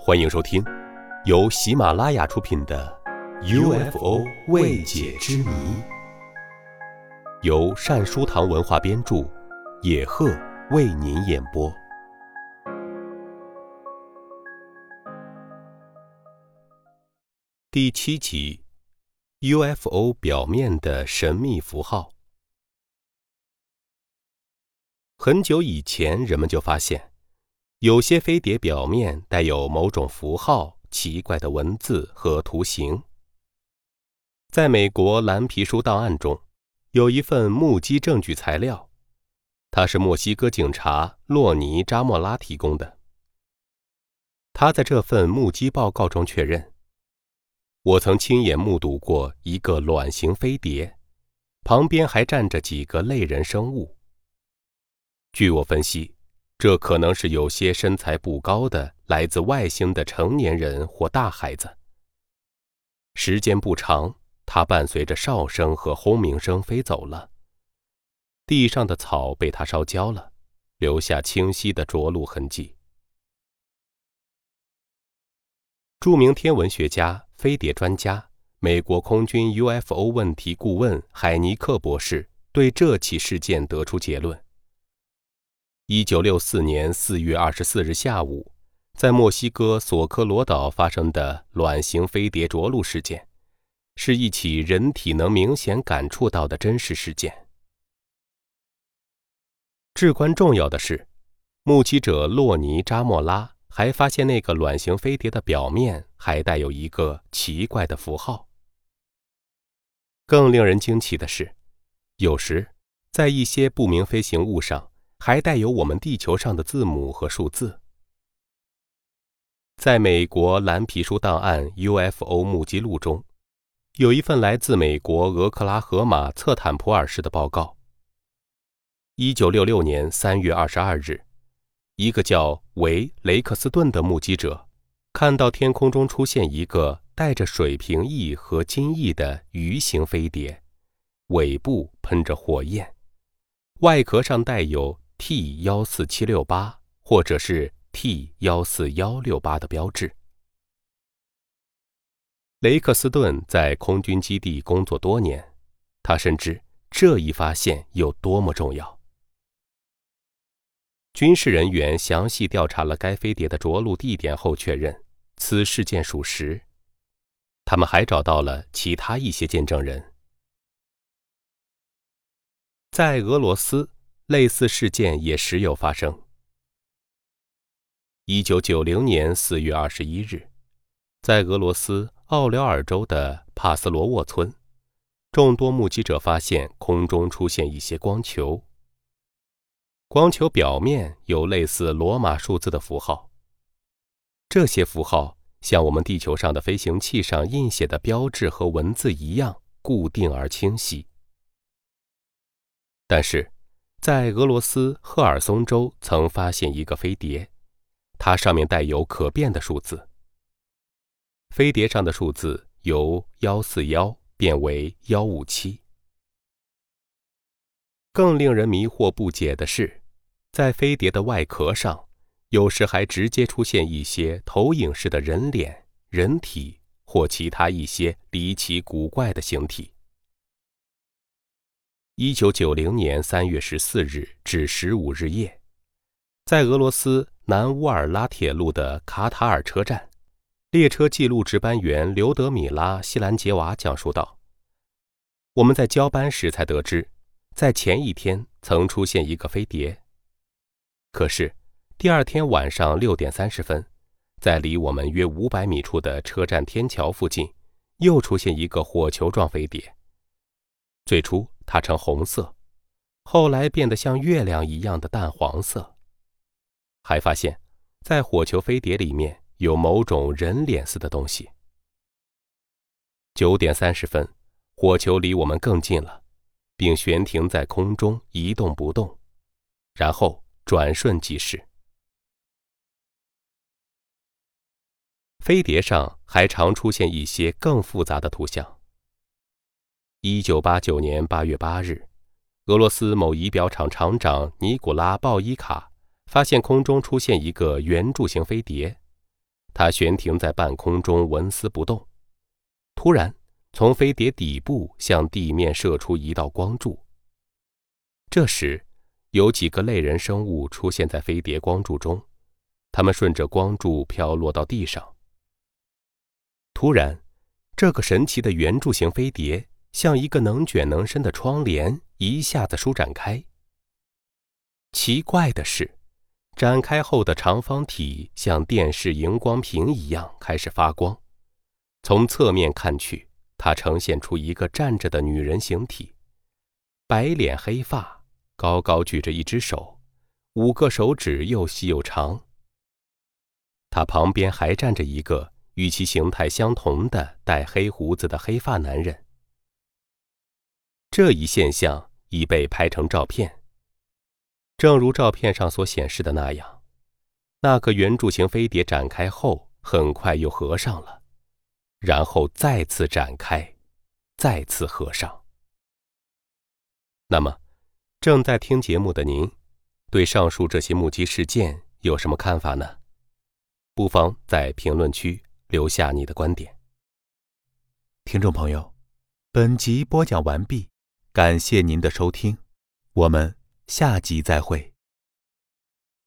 欢迎收听，由喜马拉雅出品的《UFO 未解之谜》，由善书堂文化编著，野鹤为您演播。第七集：UFO 表面的神秘符号。很久以前，人们就发现。有些飞碟表面带有某种符号、奇怪的文字和图形。在美国蓝皮书档案中，有一份目击证据材料，它是墨西哥警察洛尼·扎莫拉提供的。他在这份目击报告中确认：“我曾亲眼目睹过一个卵形飞碟，旁边还站着几个类人生物。”据我分析。这可能是有些身材不高的来自外星的成年人或大孩子。时间不长，他伴随着哨声和轰鸣声飞走了。地上的草被他烧焦了，留下清晰的着陆痕迹。著名天文学家、飞碟专家、美国空军 UFO 问题顾问海尼克博士对这起事件得出结论。一九六四年四月二十四日下午，在墨西哥索科罗岛发生的卵形飞碟着陆事件，是一起人体能明显感触到的真实事件。至关重要的是，目击者洛尼扎莫拉还发现那个卵形飞碟的表面还带有一个奇怪的符号。更令人惊奇的是，有时在一些不明飞行物上。还带有我们地球上的字母和数字。在美国蓝皮书档案 UFO 目击录中，有一份来自美国俄克拉荷马策坦普尔市的报告。一九六六年三月二十二日，一个叫维雷克斯顿的目击者，看到天空中出现一个带着水平翼和襟翼的鱼形飞碟，尾部喷着火焰，外壳上带有。T 幺四七六八，或者是 T 幺四幺六八的标志。雷克斯顿在空军基地工作多年，他深知这一发现有多么重要。军事人员详细调查了该飞碟的着陆地点后，确认此事件属实。他们还找到了其他一些见证人，在俄罗斯。类似事件也时有发生。一九九零年四月二十一日，在俄罗斯奥廖尔州的帕斯罗沃村，众多目击者发现空中出现一些光球。光球表面有类似罗马数字的符号，这些符号像我们地球上的飞行器上印写的标志和文字一样固定而清晰。但是。在俄罗斯赫尔松州曾发现一个飞碟，它上面带有可变的数字。飞碟上的数字由幺四幺变为幺五七。更令人迷惑不解的是，在飞碟的外壳上，有时还直接出现一些投影式的人脸、人体或其他一些离奇古怪的形体。一九九零年三月十四日至十五日夜，在俄罗斯南乌尔拉铁路的卡塔尔车站，列车记录值班员刘德米拉·西兰杰娃讲述道：“我们在交班时才得知，在前一天曾出现一个飞碟。可是，第二天晚上六点三十分，在离我们约五百米处的车站天桥附近，又出现一个火球状飞碟。最初。”它呈红色，后来变得像月亮一样的淡黄色。还发现，在火球飞碟里面有某种人脸似的东西。九点三十分，火球离我们更近了，并悬停在空中一动不动，然后转瞬即逝。飞碟上还常出现一些更复杂的图像。一九八九年八月八日，俄罗斯某仪表厂厂长尼古拉·鲍伊卡发现空中出现一个圆柱形飞碟，它悬停在半空中，纹丝不动。突然，从飞碟底部向地面射出一道光柱。这时，有几个类人生物出现在飞碟光柱中，它们顺着光柱飘落到地上。突然，这个神奇的圆柱形飞碟像一个能卷能伸的窗帘，一下子舒展开。奇怪的是，展开后的长方体像电视荧光屏一样开始发光。从侧面看去，它呈现出一个站着的女人形体，白脸黑发，高高举着一只手，五个手指又细又长。他旁边还站着一个与其形态相同的带黑胡子的黑发男人。这一现象已被拍成照片。正如照片上所显示的那样，那个圆柱形飞碟展开后，很快又合上了，然后再次展开，再次合上。那么，正在听节目的您，对上述这些目击事件有什么看法呢？不妨在评论区留下你的观点。听众朋友，本集播讲完毕，感谢您的收听，我们。下集再会。